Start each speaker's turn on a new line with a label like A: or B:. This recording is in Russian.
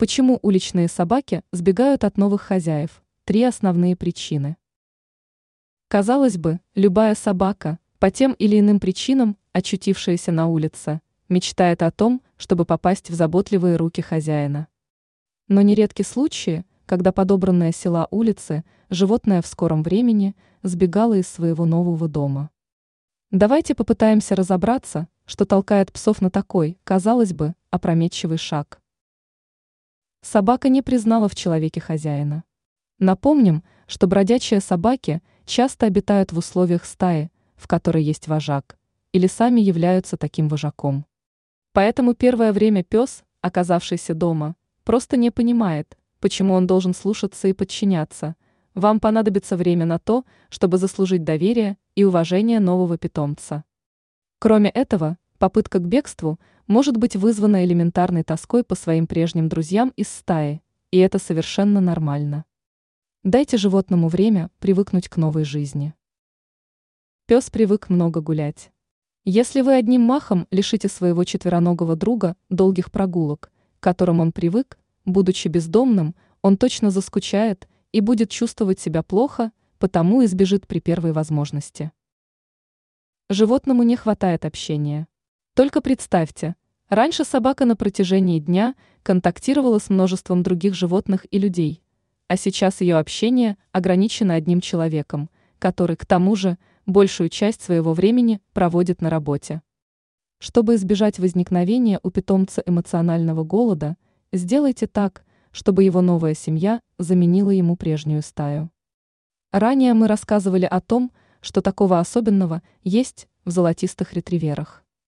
A: Почему уличные собаки сбегают от новых хозяев? Три основные причины. Казалось бы, любая собака, по тем или иным причинам, очутившаяся на улице, мечтает о том, чтобы попасть в заботливые руки хозяина. Но нередки случаи, когда подобранная села улицы, животное в скором времени сбегало из своего нового дома. Давайте попытаемся разобраться, что толкает псов на такой, казалось бы, опрометчивый шаг. Собака не признала в человеке хозяина. Напомним, что бродячие собаки часто обитают в условиях стаи, в которой есть вожак, или сами являются таким вожаком. Поэтому первое время пес, оказавшийся дома, просто не понимает, почему он должен слушаться и подчиняться. Вам понадобится время на то, чтобы заслужить доверие и уважение нового питомца. Кроме этого, попытка к бегству может быть вызвана элементарной тоской по своим прежним друзьям из стаи, и это совершенно нормально. Дайте животному время привыкнуть к новой жизни. Пес привык много гулять. Если вы одним махом лишите своего четвероногого друга долгих прогулок, к которым он привык, будучи бездомным, он точно заскучает и будет чувствовать себя плохо, потому избежит при первой возможности. Животному не хватает общения. Только представьте, Раньше собака на протяжении дня контактировала с множеством других животных и людей, а сейчас ее общение ограничено одним человеком, который, к тому же, большую часть своего времени проводит на работе. Чтобы избежать возникновения у питомца эмоционального голода, сделайте так, чтобы его новая семья заменила ему прежнюю стаю. Ранее мы рассказывали о том, что такого особенного есть в золотистых ретриверах.